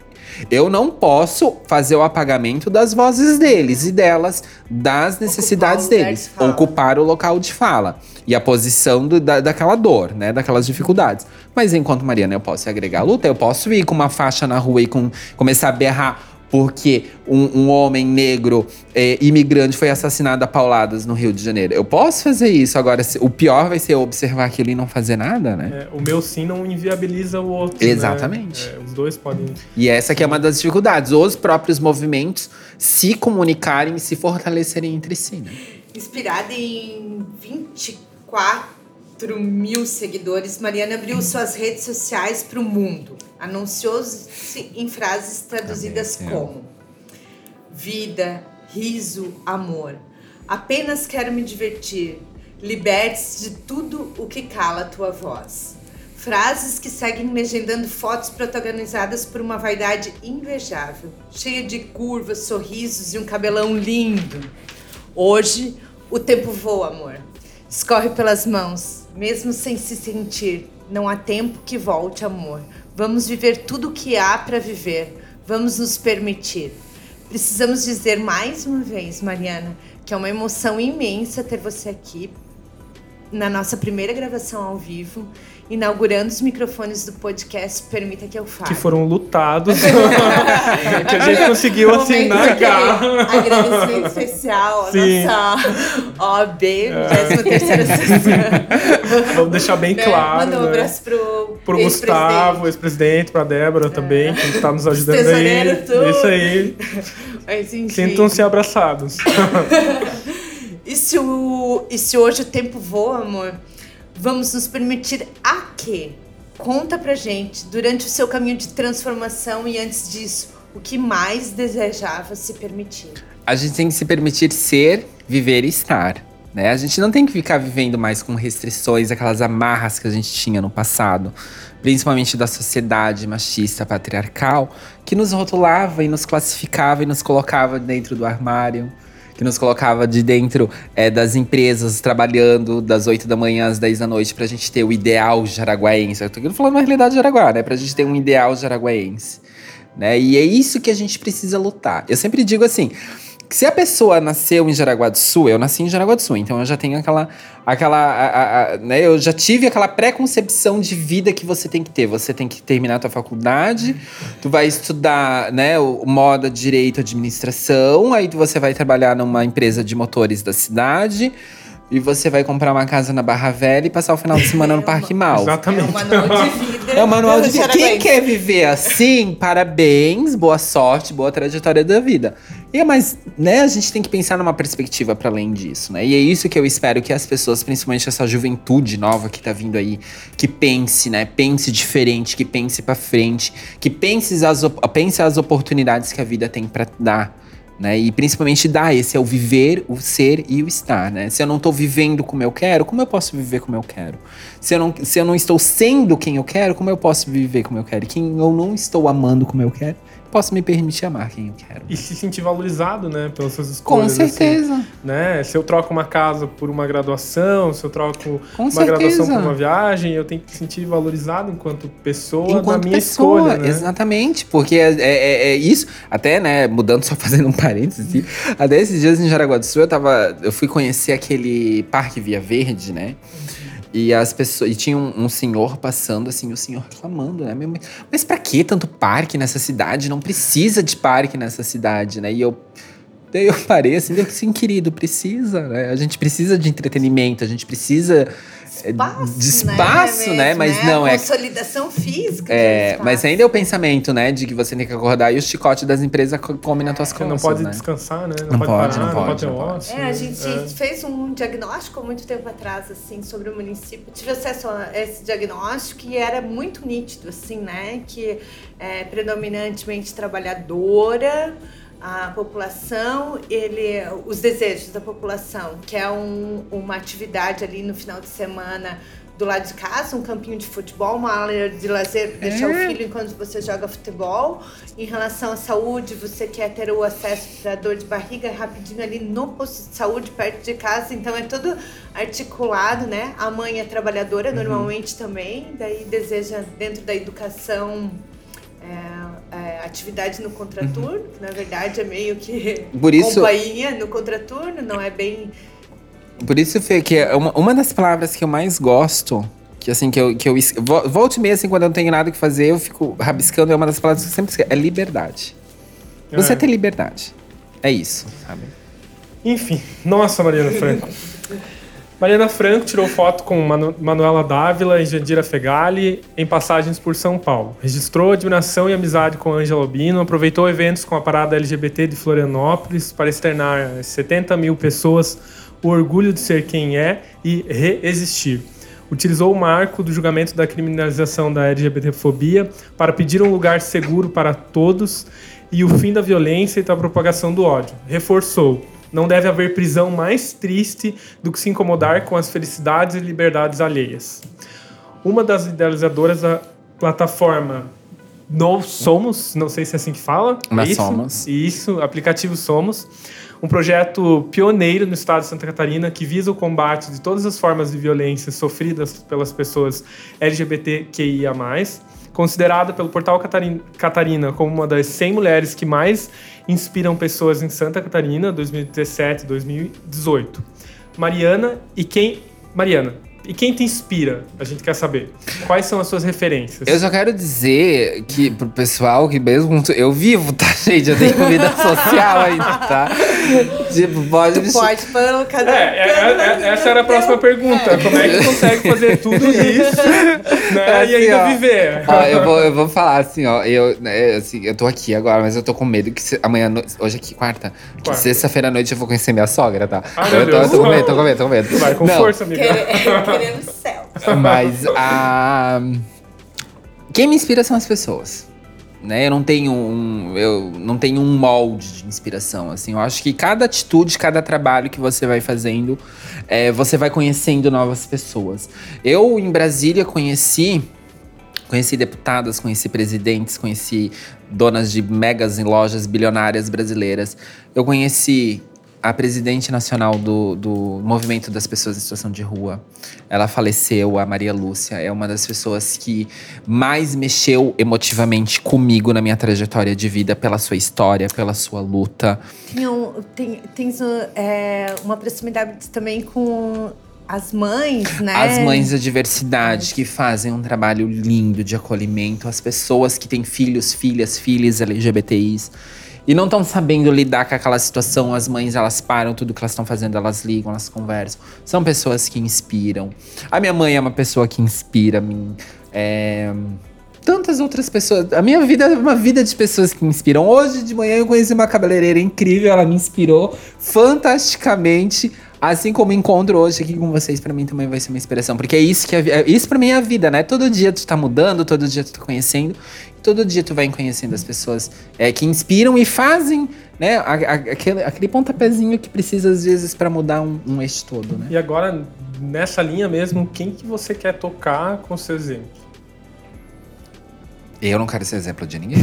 Eu não posso fazer o apagamento das vozes deles e delas, das necessidades lugar deles. Ocupar o local de fala. E a posição do- da, daquela dor, né? Daquelas dificuldades. Mas enquanto Mariana, eu posso agregar a luta, eu posso ir com uma faixa na rua e com, começar a berrar porque um, um homem negro é, imigrante foi assassinado a pauladas no Rio de Janeiro. Eu posso fazer isso. Agora, o pior vai ser observar aquilo e não fazer nada, né? É, o meu sim não inviabiliza o outro. né? Exatamente. É, os dois podem. E essa que é uma das dificuldades. Os próprios movimentos se comunicarem e se fortalecerem entre si, né? Inspirada em 24 mil seguidores, Mariana abriu suas redes sociais para o mundo. Anunciou-se em frases traduzidas Amém, Senhor. como vida, riso, amor. Apenas quero me divertir. Liberte-se de tudo o que cala a tua voz. Frases que seguem legendando fotos protagonizadas por uma vaidade invejável, cheia de curvas, sorrisos e um cabelão lindo. Hoje, o tempo voa, amor. Escorre pelas mãos, mesmo sem se sentir. Não há tempo que volte, amor. Vamos viver tudo o que há para viver. Vamos nos permitir. Precisamos dizer mais uma vez, Mariana, que é uma emoção imensa ter você aqui na nossa primeira gravação ao vivo, inaugurando os microfones do podcast Permita que eu fale. Que foram lutados. que a gente conseguiu assim Momento na de garra. Agradecimento especial à Sim. nossa OAB, 23 sessão. Vamos deixar bem Né? claro. Mandar um né? abraço pro, Pro ex-presidente. Gustavo, ex-presidente, pra Débora também, que está nos ajudando aí. tudo. Isso aí. Sintam-se abraçados. E se, o, e se hoje o tempo voa, amor, vamos nos permitir a quê? Conta pra gente, durante o seu caminho de transformação e antes disso, o que mais desejava se permitir? A gente tem que se permitir ser, viver e estar. Né? A gente não tem que ficar vivendo mais com restrições, aquelas amarras que a gente tinha no passado, principalmente da sociedade machista patriarcal, que nos rotulava e nos classificava e nos colocava dentro do armário, que nos colocava de dentro é, das empresas, trabalhando das 8 da manhã às 10 da noite, pra gente ter o ideal jaraguaense. Eu tô falando uma realidade jaraguá, né? Pra gente ter um ideal jaraguaense. Né? E é isso que a gente precisa lutar. Eu sempre digo assim, se a pessoa nasceu em Jaraguá do Sul, eu nasci em Jaraguá do Sul, então eu já tenho aquela, aquela, a- a- a- né? Eu já tive aquela pré-concepção de vida que você tem que ter. Você tem que terminar a tua faculdade, tu vai estudar, né, o moda, direito, administração, aí tu- você vai trabalhar numa empresa de motores da cidade. E você vai comprar uma casa na Barra Velha e passar o final de semana no Parque Mal. É Exatamente. um manual de vida. É o manual de vida. Quem quer viver assim, parabéns, boa sorte, boa trajetória da vida. E é mais, né, a gente tem que pensar numa perspectiva para além disso, né? E é isso que eu espero que as pessoas, principalmente essa juventude nova que tá vindo aí, que pense, né? Pense diferente, que pense para frente, que pense as, pense as oportunidades que a vida tem para dar. Né? E principalmente dar esse é o viver, o ser e o estar, né? Se eu não estou vivendo como eu quero, como eu posso viver como eu quero? Se eu, não, se eu não estou sendo quem eu quero, como eu posso viver como eu quero? Quem eu não estou amando como eu quero, posso me permitir amar quem eu quero. E se sentir valorizado, né, pelas suas escolhas. Com certeza. Assim, né? Se eu troco uma casa por uma graduação, se eu troco Com uma certeza. graduação por uma viagem, eu tenho que me sentir valorizado enquanto pessoa enquanto minha pessoa, escolha. Né? Exatamente, porque é, é, é, é, isso. Até, né, mudando, só fazendo um parênteses, assim, até esses dias em Jaraguá do Sul, eu tava. Eu fui conhecer aquele Parque Via Verde, né? E as pessoas. E tinha um, um, senhor passando, assim, o senhor reclamando, né? Mas pra que tanto parque nessa cidade? Não precisa de parque nessa cidade, né? E eu. Daí eu parei assim, sim, querido, precisa, né? A gente precisa de entretenimento, a gente precisa espaço, de espaço, né? né? Mas né? não é consolidação física. É, mas ainda é o pensamento, né, de que você tem que acordar e o chicote das empresas comem nas tuas costas. Não pode né? descansar, né? Não, não pode, pode, parar, não, pode, não pode, ter É, a gente é. fez um diagnóstico há muito tempo atrás, assim, sobre o município. Tive acesso a esse diagnóstico e era muito nítido, assim, né, que é predominantemente trabalhadora a população, ele, os desejos da população, que é um, uma atividade ali no final de semana do lado de casa, um campinho de futebol, uma área de lazer para deixar é. o filho enquanto você joga futebol. Em relação à saúde, você quer ter o acesso para dor de barriga rapidinho ali no posto de saúde, perto de casa. Então é tudo articulado, né? A mãe é trabalhadora uhum. normalmente também, daí deseja dentro da educação é, é, atividade no contraturno, uhum. que na verdade é meio que Por isso, companhia no contraturno, não é bem. Por isso, Fê, que é uma, uma das palavras que eu mais gosto, que assim, que eu, que eu volte e meia, assim, quando eu não tenho nada que fazer, eu fico rabiscando, é uma das palavras que eu sempre esqueço, é liberdade. Você é. ter liberdade. É isso, sabe? Enfim, nossa, Mariana Franco. Mariana Franco tirou foto com Manu Manuela Dávila e Jandira Fegali em passagens por São Paulo. Registrou admiração e amizade com Angela Albino, aproveitou eventos com a parada LGBT de Florianópolis para externar a 70 mil pessoas o orgulho de ser quem é e reexistir. Utilizou o marco do julgamento da criminalização da LGBTfobia para pedir um lugar seguro para todos e o fim da violência e da propagação do ódio. Reforçou não deve haver prisão mais triste do que se incomodar com as felicidades e liberdades alheias. Uma das idealizadoras da plataforma Nós Somos, não sei se é assim que fala. Nós isso, Somos. Isso, aplicativo Somos. Um projeto pioneiro no estado de Santa Catarina que visa o combate de todas as formas de violência sofridas pelas pessoas LGBTQIA considerada pelo portal Catarina como uma das 100 mulheres que mais inspiram pessoas em Santa Catarina, 2017 2018. Mariana e quem. Mariana, e quem te inspira? A gente quer saber. Quais são as suas referências? Eu só quero dizer que pro pessoal que mesmo eu vivo, tá, gente? Eu tenho vida social ainda, tá? Tipo, pode. Tu pode pelo cada. É, é, é, essa era a próxima pergunta. Como é que consegue fazer tudo isso né, é assim, e ainda ó, viver? Ó, eu, vou, eu vou falar assim, ó. Eu, né, assim, eu tô aqui agora, mas eu tô com medo que se, amanhã. Hoje aqui, quarta. Que sexta-feira à noite eu vou conhecer minha sogra, tá? Ai, eu, tô, eu tô com medo, tô com medo, tô com medo. Vai com Não. força, amiga. Querendo céu. Mas a. Quem me inspira são as pessoas. Né? Eu não tenho um, eu não tenho um molde de inspiração, assim. Eu acho que cada atitude, cada trabalho que você vai fazendo, é, você vai conhecendo novas pessoas. Eu em Brasília conheci, conheci deputadas, conheci presidentes, conheci donas de megas em lojas bilionárias brasileiras. Eu conheci a presidente nacional do, do Movimento das Pessoas em Situação de Rua. Ela faleceu, a Maria Lúcia. É uma das pessoas que mais mexeu emotivamente comigo na minha trajetória de vida, pela sua história, pela sua luta. Tem, um, tem tens é, uma proximidade também com as mães, né? As mães da diversidade que fazem um trabalho lindo de acolhimento às pessoas que têm filhos, filhas, filhas LGBTIs e não estão sabendo lidar com aquela situação. As mães, elas param tudo que elas estão fazendo, elas ligam, elas conversam. São pessoas que inspiram. A minha mãe é uma pessoa que inspira mim. É... tantas outras pessoas. A minha vida é uma vida de pessoas que me inspiram. Hoje de manhã eu conheci uma cabeleireira incrível, ela me inspirou fantasticamente. Assim como encontro hoje aqui com vocês, pra mim também vai ser uma inspiração. Porque é isso que é, é isso para mim é a vida, né? Todo dia tu tá mudando, todo dia tu tá conhecendo, todo dia tu vai conhecendo as pessoas é, que inspiram e fazem, né? A, a, aquele, aquele pontapézinho que precisa às vezes para mudar um, um eixo todo, né? E agora, nessa linha mesmo, quem que você quer tocar com seu exemplo? Eu não quero ser exemplo de ninguém.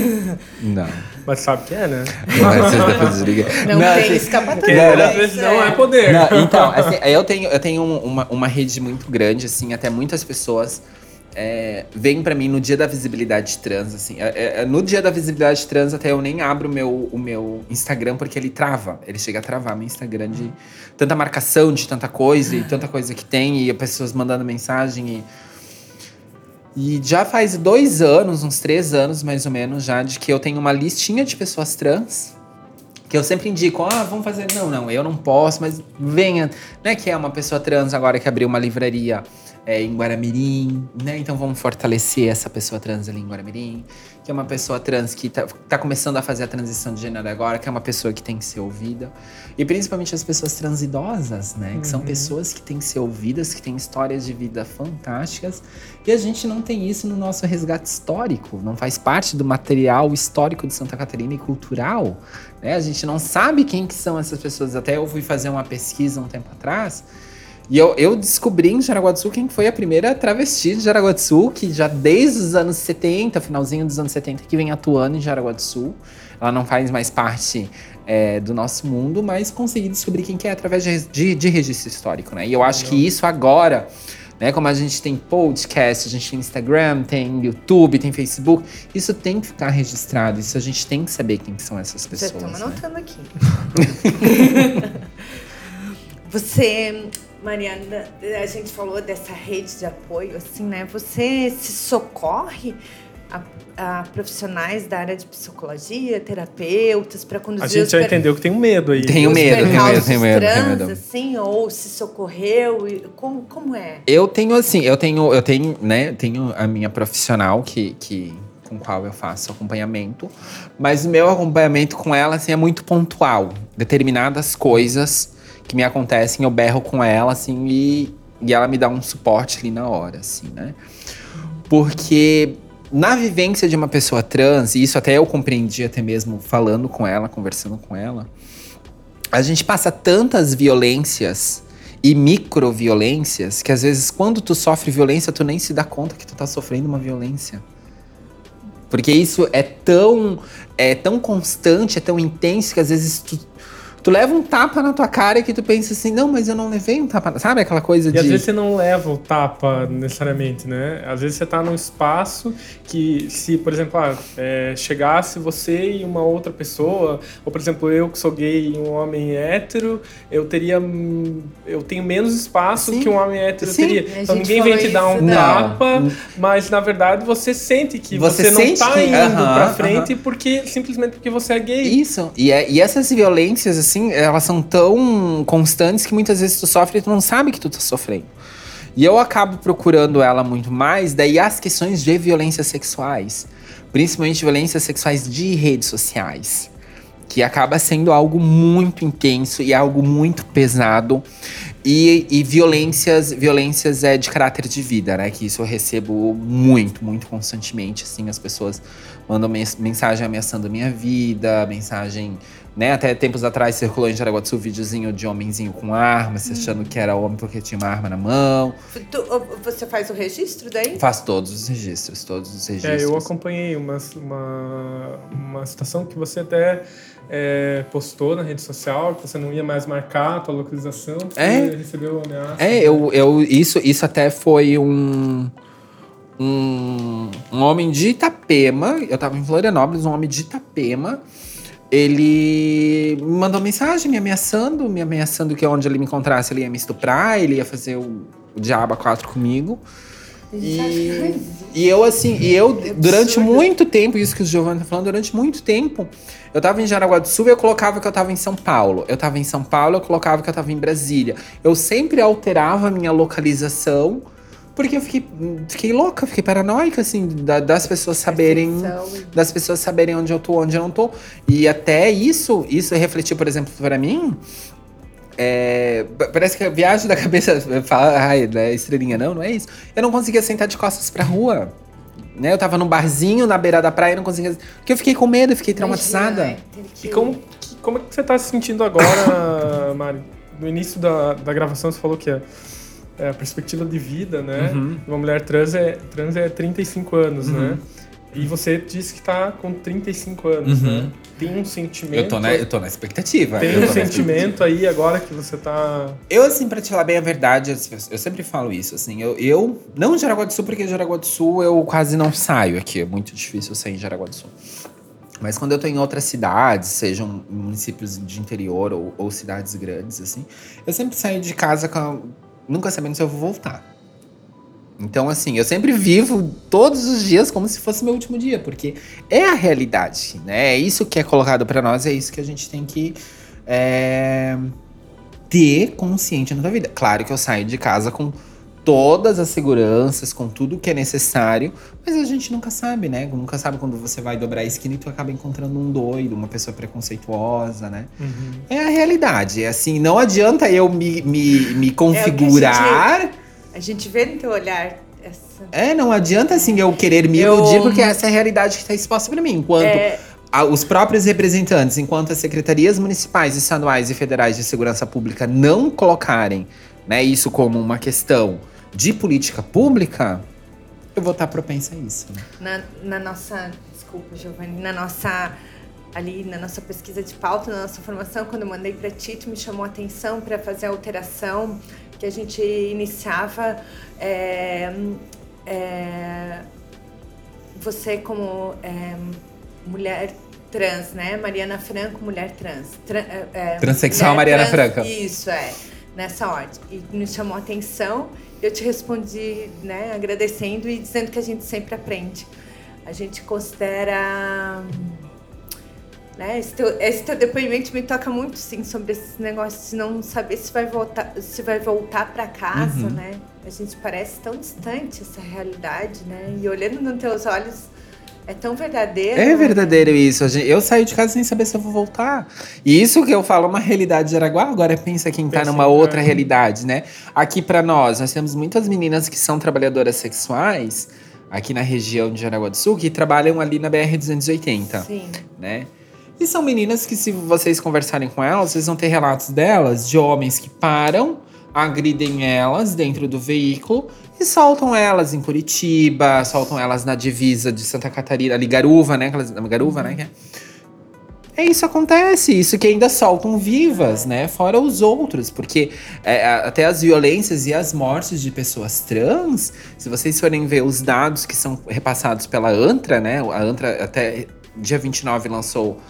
não. Mas sabe que é, né? Não quero ser exemplo de ninguém. Não, tem assim, escapatória. Porque às vezes não é poder. não, então, assim, eu tenho, eu tenho uma, uma rede muito grande, assim, até muitas pessoas é, vêm pra mim no dia da visibilidade trans, assim. É, é, no dia da visibilidade trans, até eu nem abro o meu, o meu Instagram, porque ele trava. Ele chega a travar meu Instagram de tanta marcação, de tanta coisa, e tanta coisa que tem, e pessoas mandando mensagem e e já faz dois anos, uns três anos mais ou menos, já, de que eu tenho uma listinha de pessoas trans. Que eu sempre indico, ah, vamos fazer. Não, não, eu não posso, mas venha. Né, que é uma pessoa trans agora que abriu uma livraria é, em Guaramirim, né? Então vamos fortalecer essa pessoa trans ali em Guaramirim. Que é uma pessoa trans que tá, tá começando a fazer a transição de gênero agora, que é uma pessoa que tem que ser ouvida. E principalmente as pessoas trans idosas, né? Que são pessoas que têm que ser ouvidas, que têm histórias de vida fantásticas. E a gente não tem isso no nosso resgate histórico. Não faz parte do material histórico de Santa Catarina e cultural. Né? A gente não sabe quem que são essas pessoas. Até eu fui fazer uma pesquisa um tempo atrás e eu, eu descobri em Jaraguá do Sul quem foi a primeira travesti de Jaraguá do Sul, que já desde os anos 70, finalzinho dos anos 70, que vem atuando em Jaraguá do Sul. Ela não faz mais parte é, do nosso mundo, mas consegui descobrir quem que é através de, de, de registro histórico, né? E eu acho que isso agora, né? Como a gente tem podcast, a gente tem Instagram, tem YouTube, tem Facebook, isso tem que ficar registrado. Isso a gente tem que saber quem são essas pessoas. Já estamos né? anotando aqui. Você, Mariana, a gente falou dessa rede de apoio, assim, né? Você se socorre a, a profissionais da área de psicologia, terapeutas, para conduzir A gente os já per- entendeu que tem um medo aí. Tenho os medo, tenho medo, tenho medo, tenho trans, medo. assim, ou se socorreu? e Como, como é? Eu tenho assim, eu tenho, eu tenho, né, tenho a minha profissional que, que com qual eu faço acompanhamento, mas o meu acompanhamento com ela assim é muito pontual. Determinadas coisas que me acontecem, eu berro com ela assim e, e ela me dá um suporte ali na hora, assim, né? Porque na vivência de uma pessoa trans, e isso até eu compreendi até mesmo falando com ela, conversando com ela, a gente passa tantas violências e microviolências que às vezes quando tu sofre violência, tu nem se dá conta que tu tá sofrendo uma violência. Porque isso é tão é tão constante, é tão intenso que às vezes tu, tu leva um tapa na tua cara que tu pensa assim, não, mas eu não levei um tapa, sabe aquela coisa E de às vezes você não leva o tapa necessariamente, né? Às vezes você tá num espaço que, se, por exemplo, ah, é, chegasse você e uma outra pessoa, ou por exemplo, eu que sou gay e um homem hétero, eu teria. Eu tenho menos espaço Sim. que um homem hétero Sim. teria. Então ninguém vem te dar um né? tapa, Não. mas na verdade você sente que Você você, não sente tá que- indo aham, pra frente porque simplesmente porque você é gay. Isso. E, é- e essas violências, assim, elas são tão constantes que muitas vezes tu sofre e tu não sabe que tu tá sofrendo. E eu acabo procurando ela muito mais, daí as questões de violências sexuais. Principalmente violências sexuais de redes sociais. Que acaba sendo algo muito intenso e algo muito pesado. E, e violências, violências é de caráter de vida, né? Que isso eu recebo muito, muito constantemente. Assim, as pessoas mandam mens- mensagem ameaçando a minha vida, mensagem, né? Até tempos atrás circulou em Jaraguá do Sul videozinho de homenzinho com arma, se achando que era homem porque tinha uma arma na mão. Tu- você faz o registro daí? Faz todos os registros, todos os registros. É, eu acompanhei uma, uma, uma situação que você até é, postou na rede social, que você não ia mais marcar a tua localização, porque É. recebeu ameaça. É, eu, eu isso, isso até foi um, um um homem de Itapema. Eu tava em Florianópolis, um homem de Itapema. Ele mandou mensagem me ameaçando, me ameaçando que onde ele me encontrasse ele ia me estuprar, ele ia fazer o, o diabo a quatro comigo. E, e eu, assim, e eu, durante muito tempo, isso que o Giovanni tá falando, durante muito tempo, eu tava em Jaraguá do Sul e eu colocava que eu tava em São Paulo. Eu tava em São Paulo, eu colocava que eu tava em Brasília. Eu sempre alterava a minha localização Porque eu fiquei, fiquei louca, fiquei paranoica, assim, da- das pessoas saberem. Percepção Das pessoas saberem onde eu tô, onde eu não tô. E até isso, isso refletiu, por exemplo, pra mim. é, pa- parece que a viagem da cabeça fala, ai, né, estrelinha, não, não é isso. Eu não conseguia sentar de costas pra rua. Né? Eu tava num barzinho na beira da praia não conseguia. Porque eu fiquei com medo, eu fiquei traumatizada. Imagina? Ter que- E como, que- como é que você tá se sentindo agora, Mari? No início da, da gravação você falou que é, é a perspectiva de vida, né? Uhum. Uma mulher trans é, trans é 35 anos, Uhum. né? E você disse que tá com 35 anos, Uhum. né? Tem um sentimento. Eu tô, na, eu tô na expectativa. Tem um sentimento aí agora que você tá. Eu, assim, pra te falar bem a verdade, as pessoas- eu sempre falo isso, assim, eu, eu não em Jaraguá do Sul, porque em Jaraguá do Sul eu quase não saio aqui, é muito difícil sair em Jaraguá do Sul. Mas quando eu tô em outras cidades, sejam municípios de interior ou, ou cidades grandes, assim, eu sempre saio de casa com a- nunca sabendo se eu vou voltar. Então, assim, eu sempre vivo todos os dias como se fosse meu último dia, porque é a realidade, né? É isso que é colocado pra nós, é isso que a gente tem que é, ter consciente na vida. Claro que eu saio de casa com todas as seguranças, com tudo que é necessário, mas a gente nunca sabe, né? Nunca sabe quando você vai dobrar a esquina e tu acaba encontrando um doido, uma pessoa preconceituosa, né? É a realidade. É assim, não adianta eu me, me, me configurar. A gente vê no teu olhar essa. É, não adianta assim eu querer me Eu- iludir, porque essa é a realidade que está exposta para mim. Enquanto É, a- os próprios representantes, enquanto as secretarias municipais, estaduais e federais de segurança pública não colocarem né, isso como uma questão de política pública, eu vou estar propensa a isso. né? na, na nossa. Desculpa, Giovanni. Na nossa. Ali na nossa pesquisa de pauta, na nossa formação, quando eu mandei para ti, tu me chamou a atenção para fazer a alteração que a gente iniciava. é, é, você como é, mulher trans, né? Mariana Franco, mulher trans. Tra- é, é, Transsexual mulher Mariana Franca. Isso, é. Nessa ordem. E nos chamou a atenção. Eu te respondi, né? Agradecendo e dizendo que a gente sempre aprende. A gente considera... Né, esse, teu, esse teu depoimento me toca muito, sim, sobre esses negócios de não saber se vai voltar, se vai voltar para casa, Uhum. né? A gente parece tão distante essa realidade, né? E olhando nos teus olhos, é tão verdadeiro. É verdadeiro isso. Eu saio de casa sem saber se eu vou voltar. E isso que eu falo é uma realidade de Araguá, agora pensa quem tá Pensa numa em- outra realidade, né? Aqui pra nós, nós temos muitas meninas que são trabalhadoras sexuais, aqui na região de Jaraguá do Sul, que trabalham ali na BR-280, Sim. né? E são meninas que, se vocês conversarem com elas, vocês vão ter relatos delas de homens que param, agridem elas dentro do veículo e soltam elas em Curitiba, soltam elas na divisa de Santa Catarina, ali Garuva, né? Aquelas, Garuva, né? é? É isso acontece, isso que ainda soltam vivas, né? Fora os outros, porque é, até as violências e as mortes de pessoas trans, se vocês forem ver os dados que são repassados pela ANTRA, né? A ANTRA até dia 29 lançou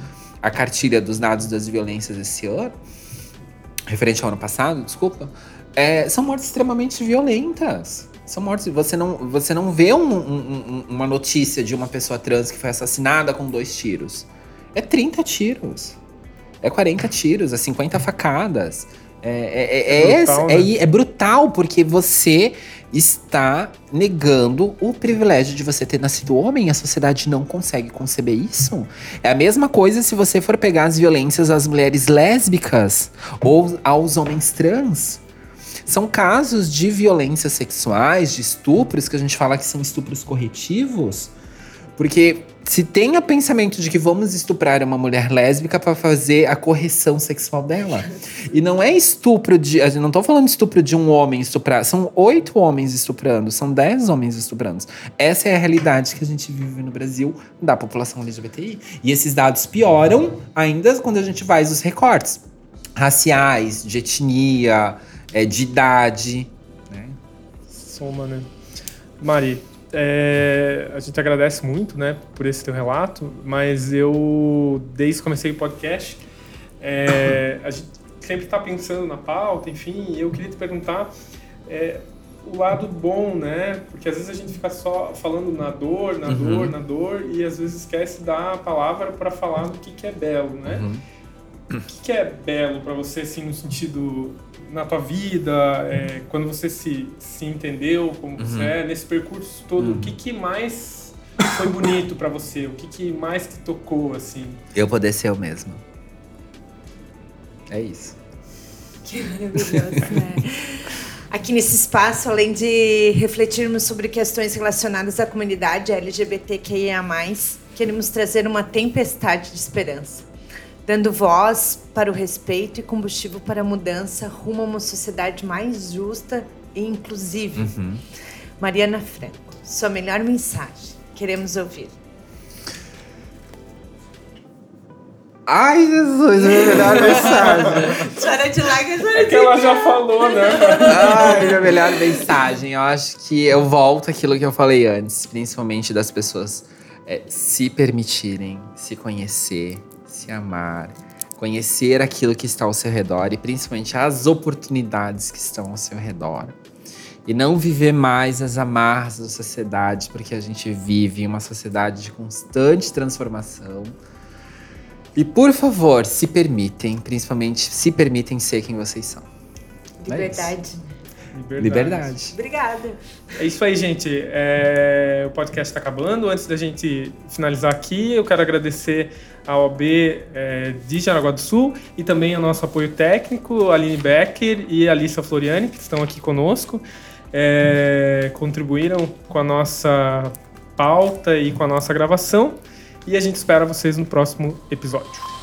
a cartilha dos dados das violências esse ano, referente ao ano passado, desculpa, é, são mortes extremamente violentas. São mortes. Você não, você não vê um- um- um- uma notícia de uma pessoa trans que foi assassinada com dois tiros. É 30 tiros. É 40 tiros, é 50 facadas. É, é, é, É é, brutal, é- né? é brutal, porque você está negando o privilégio de você ter nascido homem. A sociedade não consegue conceber isso. É a mesma coisa se você for pegar as violências às mulheres lésbicas ou aos homens trans. São casos de violências sexuais, de estupros, que a gente fala que são estupros corretivos. Porque se tem o pensamento de que vamos estuprar uma mulher lésbica para fazer a correção sexual dela. E não é estupro de. Eu não tô falando estupro de um homem estuprar. São oito homens estuprando, são dez homens estuprando. Essa é a realidade que a gente vive no Brasil da população LGBTI. E esses dados pioram ainda quando a gente faz os recortes raciais, de etnia, é, de idade. Né? Soma, né? Mari, é, a gente agradece muito, né, por esse teu relato, mas eu, desde que comecei o podcast, é, a gente sempre está pensando na pauta, enfim, e eu queria te perguntar é, o lado bom, né? Porque às vezes a gente fica só falando na dor, na Uhum. dor, na dor, e às vezes esquece da palavra para falar do que, que é belo, né? Uhum. O que, que é belo para você, assim, no sentido na tua vida, é, quando você se, se entendeu como você é, nesse percurso todo, o que, que mais foi bonito pra você? O que, que mais te tocou, assim? Eu poder ser eu mesmo. É isso. Que maravilhoso, né? Aqui nesse espaço, além de refletirmos sobre questões relacionadas à comunidade LGBTQIA+, queremos trazer uma tempestade de esperança, dando voz para o respeito e combustível para a mudança rumo a uma sociedade mais justa e inclusiva. Mariana Franco, sua melhor mensagem. Queremos ouvir. Ai, Jesus, minha melhor mensagem. Chora de lágrimas, chora É que ela já falou, né? Ai, minha melhor mensagem. Eu acho que eu volto àquilo que eu falei antes, principalmente das pessoas é, se permitirem, se conhecer, se amar, conhecer aquilo que está ao seu redor e principalmente as oportunidades que estão ao seu redor. E não viver mais as amarras da sociedade, porque a gente vive em uma sociedade de constante transformação. E por favor, se permitem, principalmente se permitem ser quem vocês são. Liberdade. Liberdade. Obrigada. É isso aí, gente. É, O podcast está acabando. Antes da gente finalizar aqui, eu quero agradecer a OAB é, de Jaraguá do Sul e também ao nosso apoio técnico, Aline Becker e Alissa Floriani, que estão aqui conosco. É, contribuíram com a nossa pauta e com a nossa gravação. E a gente espera vocês no próximo episódio.